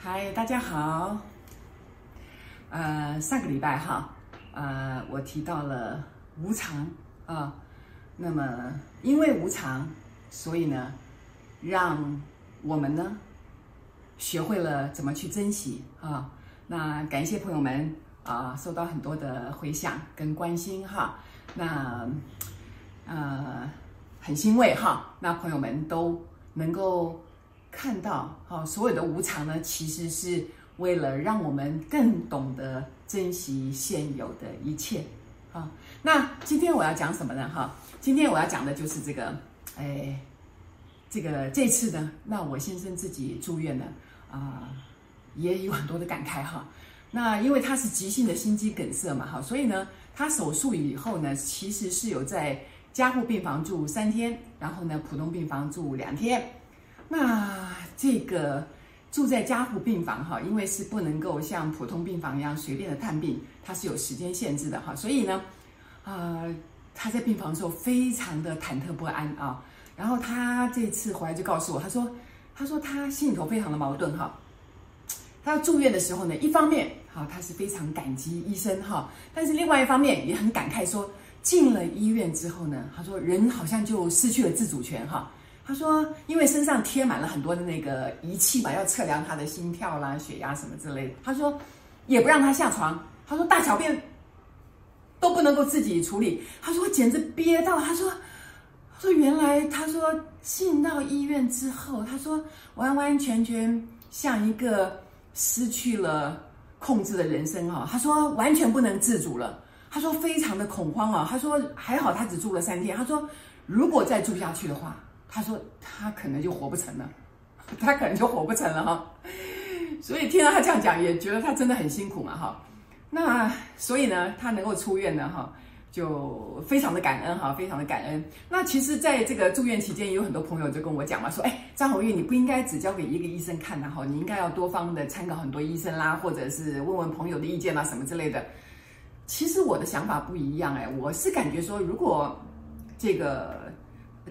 嗨，大家好。呃，上个礼拜哈，呃，我提到了无常啊。那么，因为无常，所以呢，让我们呢学会了怎么去珍惜啊。那感谢朋友们啊，受到很多的回响跟关心哈。那呃，很欣慰哈。那朋友们都能够看到哈，所有的无常呢，其实是为了让我们更懂得珍惜现有的一切啊。那今天我要讲什么呢？哈，今天我要讲的就是这个，哎，这个这次呢，那我先生自己住院了啊。也有很多的感慨哈，那因为他是急性的心肌梗塞嘛哈，所以呢，他手术以后呢，其实是有在加护病房住三天，然后呢，普通病房住两天。那这个住在加护病房哈，因为是不能够像普通病房一样随便的探病，它是有时间限制的哈，所以呢，啊、他在病房的时候非常的忐忑不安啊。然后他这次回来就告诉我，他说，他说他心里头非常的矛盾哈。他住院的时候呢，一方面哈，他是非常感激医生哈，但是另外一方面也很感慨说，进了医院之后呢，他说人好像就失去了自主权哈。他说，因为身上贴满了很多的那个仪器嘛，要测量他的心跳啦、血压什么之类的。他说，也不让他下床。他说大小便都不能够自己处理。他说简直憋到。他说，他说原来他说进到医院之后，他说完完全全像一个。失去了控制的人生哈，他说完全不能自主了，他说非常的恐慌啊，他说还好他只住了三天，他说如果再住下去的话，他说他可能就活不成了，他可能就活不成了哈，所以听到他这样讲，也觉得他真的很辛苦嘛哈，那所以呢，他能够出院呢哈。就非常的感恩哈，非常的感恩。那其实，在这个住院期间，也有很多朋友就跟我讲嘛，说，哎，张宏玉，你不应该只交给一个医生看的哈，你应该要多方的参考很多医生啦，或者是问问朋友的意见啦，什么之类的。其实我的想法不一样哎，我是感觉说，如果这个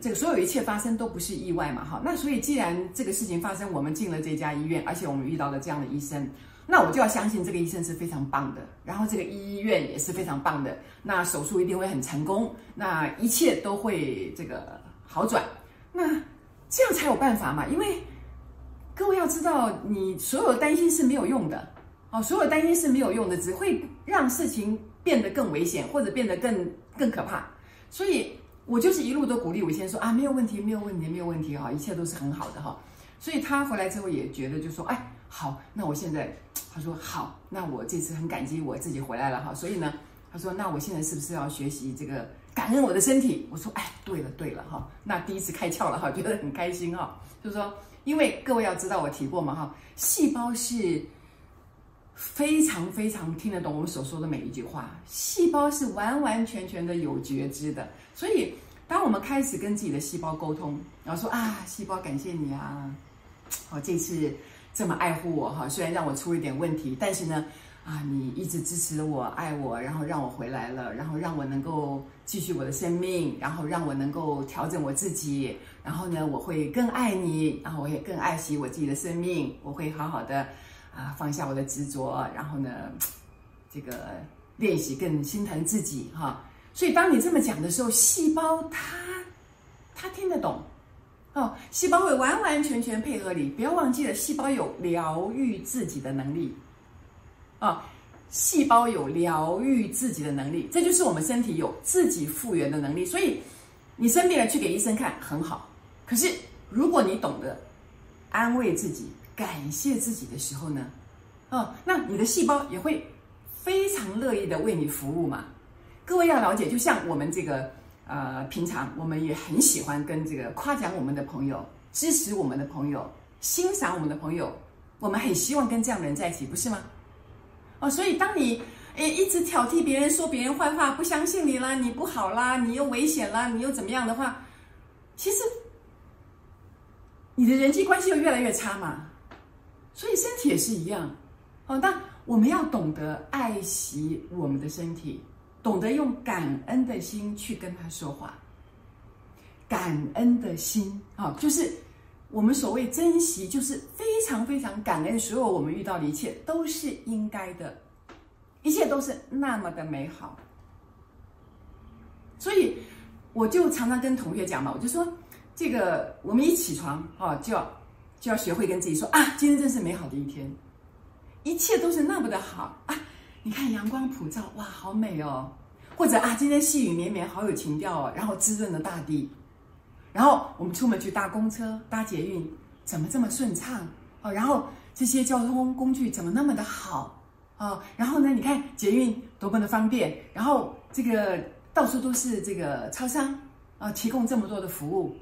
这个所有一切发生都不是意外嘛哈，那所以既然这个事情发生，我们进了这家医院，而且我们遇到了这样的医生。那我就要相信这个医生是非常棒的，然后这个医院也是非常棒的，那手术一定会很成功，那一切都会这个好转，那这样才有办法嘛。因为各位要知道，你所有担心是没有用的，哦，所有担心是没有用的，只会让事情变得更危险或者变得更更可怕。所以我就是一路都鼓励我先说啊，没有问题，没有问题，没有问题哈，一切都是很好的哈。所以他回来之后也觉得就说，哎。好，那我现在，他说好，那我这次很感激我自己回来了哈，所以呢，他说那我现在是不是要学习这个感恩我的身体？我说哎，对了对了哈，那第一次开窍了哈，觉得很开心哈，就是说，因为各位要知道我提过嘛哈，细胞是非常非常听得懂我们所说的每一句话，细胞是完完全全的有觉知的，所以当我们开始跟自己的细胞沟通，然后说啊，细胞感谢你啊，好这次。这么爱护我哈，虽然让我出一点问题，但是呢，啊，你一直支持我、爱我，然后让我回来了，然后让我能够继续我的生命，然后让我能够调整我自己，然后呢，我会更爱你，然后我也更爱惜我自己的生命，我会好好的啊放下我的执着，然后呢，这个练习更心疼自己哈。所以当你这么讲的时候，细胞它它听得懂。哦，细胞会完完全全配合你，不要忘记了，细胞有疗愈自己的能力。啊、哦，细胞有疗愈自己的能力，这就是我们身体有自己复原的能力。所以，你生病了去给医生看很好，可是如果你懂得安慰自己、感谢自己的时候呢，哦，那你的细胞也会非常乐意的为你服务嘛。各位要了解，就像我们这个。呃，平常我们也很喜欢跟这个夸奖我们的朋友、支持我们的朋友、欣赏我们的朋友，我们很希望跟这样的人在一起，不是吗？哦，所以当你诶一直挑剔别人、说别人坏话、不相信你啦，你不好啦，你又危险啦，你又怎么样的话，其实你的人际关系又越来越差嘛。所以身体也是一样。哦，那我们要懂得爱惜我们的身体。懂得用感恩的心去跟他说话。感恩的心啊，就是我们所谓珍惜，就是非常非常感恩，所有我们遇到的一切都是应该的，一切都是那么的美好。所以我就常常跟同学讲嘛，我就说，这个我们一起床哦，就要就要学会跟自己说啊，今天真是美好的一天，一切都是那么的好啊！你看阳光普照，哇，好美哦！或者啊，今天细雨绵绵，好有情调哦，然后滋润了大地。然后我们出门去搭公车、搭捷运，怎么这么顺畅哦？然后这些交通工具怎么那么的好哦？然后呢，你看捷运多么的方便，然后这个到处都是这个超商啊，提供这么多的服务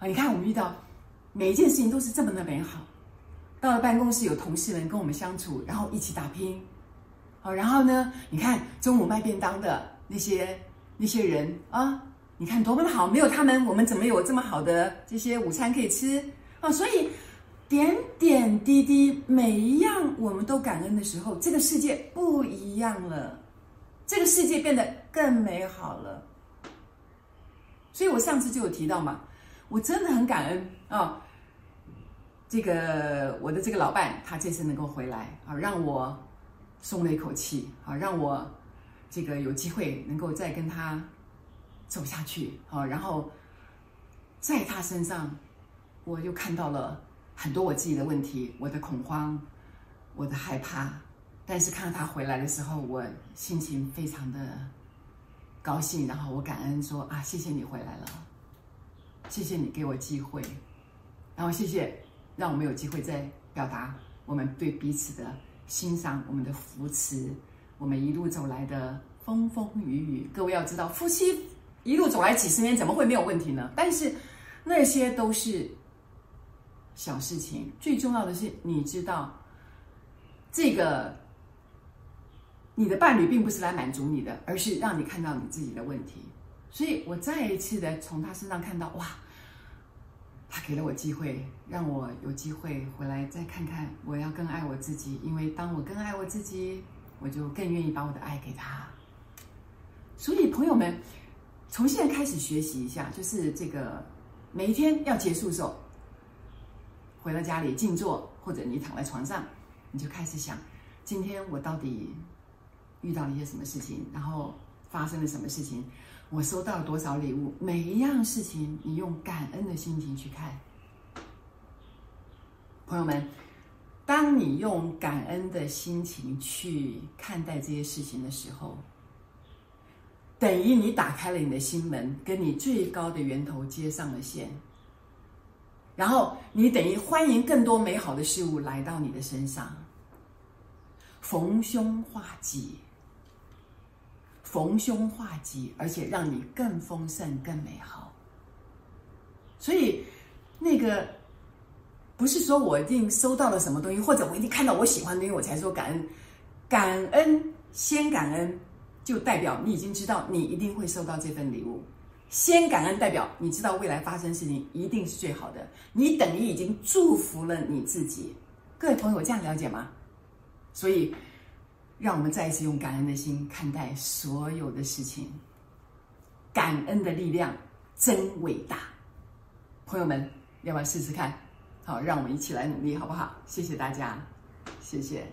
啊！你看我们遇到每一件事情都是这么的美好。到了办公室有同事们跟我们相处，然后一起打拼，好，然后呢，你看中午卖便当的那些那些人啊。你看多么的好，没有他们，我们怎么有这么好的这些午餐可以吃啊？所以点点滴滴，每一样我们都感恩的时候，这个世界不一样了，这个世界变得更美好了。所以我上次就有提到嘛，我真的很感恩啊。这个我的这个老伴，他这次能够回来啊，让我松了一口气啊，让我这个有机会能够再跟他。走下去，好，然后在他身上，我又看到了很多我自己的问题，我的恐慌，我的害怕。但是看到他回来的时候，我心情非常的高兴，然后我感恩说啊，谢谢你回来了，谢谢你给我机会，然后谢谢让我们有机会再表达我们对彼此的欣赏，我们的扶持，我们一路走来的风风雨雨。各位要知道，夫妻。一路走来几十年，怎么会没有问题呢？但是那些都是小事情，最重要的是，你知道，这个你的伴侣并不是来满足你的，而是让你看到你自己的问题。所以我再一次的从他身上看到，哇，他给了我机会，让我有机会回来再看看，我要更爱我自己，因为当我更爱我自己，我就更愿意把我的爱给他。所以朋友们。从现在开始学习一下，就是这个每一天要结束的时候，回到家里静坐，或者你躺在床上，你就开始想，今天我到底遇到了一些什么事情，然后发生了什么事情，我收到了多少礼物，每一样事情你用感恩的心情去看。朋友们，当你用感恩的心情去看待这些事情的时候，等于你打开了你的心门，跟你最高的源头接上了线，然后你等于欢迎更多美好的事物来到你的身上，逢凶化吉，逢凶化吉，而且让你更丰盛、更美好。所以，那个不是说我一定收到了什么东西，或者我一定看到我喜欢的东西我才说感恩，感恩先感恩。就代表你已经知道你一定会收到这份礼物，先感恩代表你知道未来发生事情一定是最好的，你等于已经祝福了你自己。各位朋友，这样了解吗？所以，让我们再一次用感恩的心看待所有的事情，感恩的力量真伟大。朋友们，要不要试试看？好，让我们一起来努力，好不好？谢谢大家，谢谢。